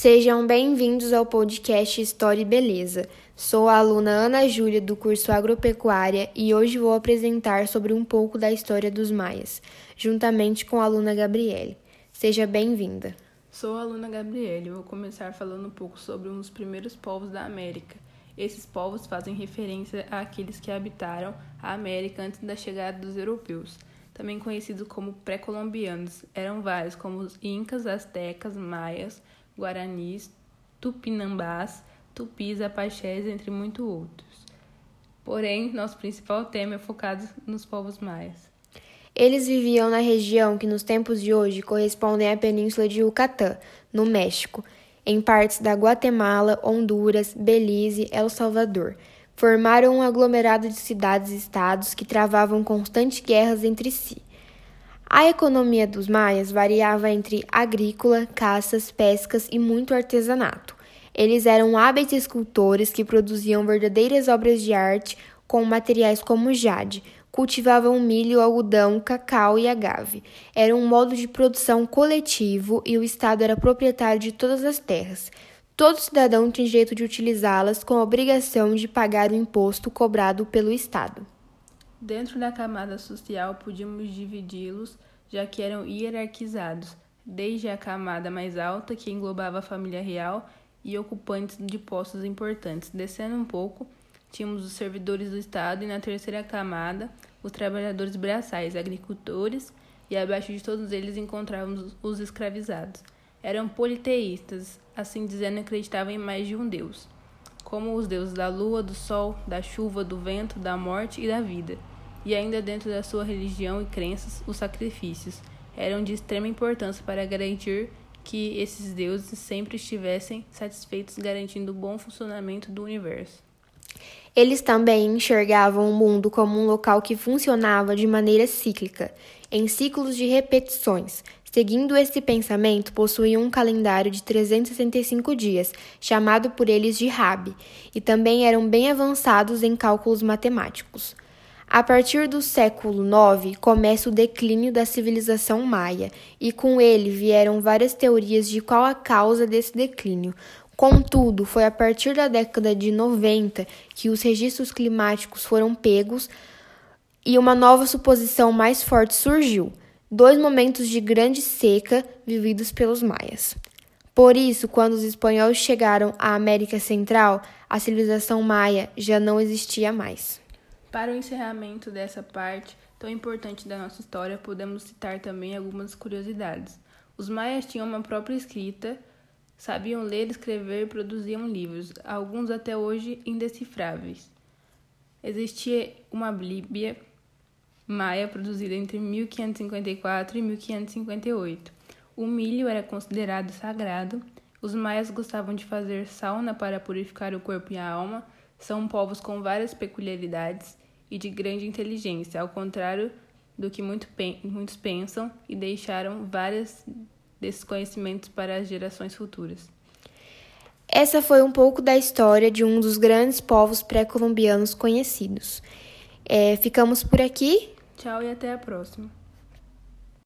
Sejam bem-vindos ao podcast História e Beleza. Sou a aluna Ana Júlia do curso Agropecuária e hoje vou apresentar sobre um pouco da história dos maias, juntamente com a aluna Gabriele. Seja bem-vinda. Sou a aluna Gabriele e vou começar falando um pouco sobre um dos primeiros povos da América. Esses povos fazem referência àqueles que habitaram a América antes da chegada dos europeus, também conhecidos como pré-colombianos. Eram vários, como os incas, astecas, maias, guaranis, tupinambás, tupis, apaxés, entre muitos outros. Porém, nosso principal tema é focado nos povos maias. Eles viviam na região que nos tempos de hoje correspondem à península de Yucatán, no México, em partes da Guatemala, Honduras, Belize, El Salvador. Formaram um aglomerado de cidades e estados que travavam constantes guerras entre si. A economia dos maias variava entre agrícola, caças, pescas e muito artesanato. Eles eram hábeis escultores que produziam verdadeiras obras de arte com materiais como jade, cultivavam milho, algodão, cacau e agave. Era um modo de produção coletivo e o Estado era proprietário de todas as terras. Todo cidadão tinha direito de utilizá-las com a obrigação de pagar o imposto cobrado pelo Estado. Dentro da camada social, podíamos dividi-los, já que eram hierarquizados, desde a camada mais alta, que englobava a família real, e ocupantes de postos importantes. Descendo um pouco, tínhamos os servidores do Estado e na terceira camada, os trabalhadores braçais, agricultores, e abaixo de todos eles encontrávamos os escravizados. Eram politeístas, assim dizendo acreditavam em mais de um deus, como os deuses da lua, do sol, da chuva, do vento, da morte e da vida. E ainda dentro da sua religião e crenças, os sacrifícios eram de extrema importância para garantir que esses deuses sempre estivessem satisfeitos, garantindo o bom funcionamento do universo. Eles também enxergavam o mundo como um local que funcionava de maneira cíclica, em ciclos de repetições. Seguindo esse pensamento, possuíam um calendário de 365 dias, chamado por eles de Rabi, e também eram bem avançados em cálculos matemáticos. A partir do século IX começa o declínio da civilização maia, e com ele vieram várias teorias de qual a causa desse declínio. Contudo, foi a partir da década de 90 que os registros climáticos foram pegos e uma nova suposição mais forte surgiu: dois momentos de grande seca vividos pelos maias. Por isso, quando os espanhóis chegaram à América Central, a civilização maia já não existia mais. Para o encerramento dessa parte tão importante da nossa história, podemos citar também algumas curiosidades. Os maias tinham uma própria escrita, sabiam ler, escrever e produziam livros, alguns até hoje indecifráveis. Existia uma Bíblia maia produzida entre 1554 e 1558. O milho era considerado sagrado. Os maias gostavam de fazer sauna para purificar o corpo e a alma. São povos com várias peculiaridades e de grande inteligência, ao contrário do que muito muitos pensam e deixaram vários desses conhecimentos para as gerações futuras. Essa foi um pouco da história de um dos grandes povos pré-colombianos conhecidos. É, ficamos por aqui. Tchau e até a próxima.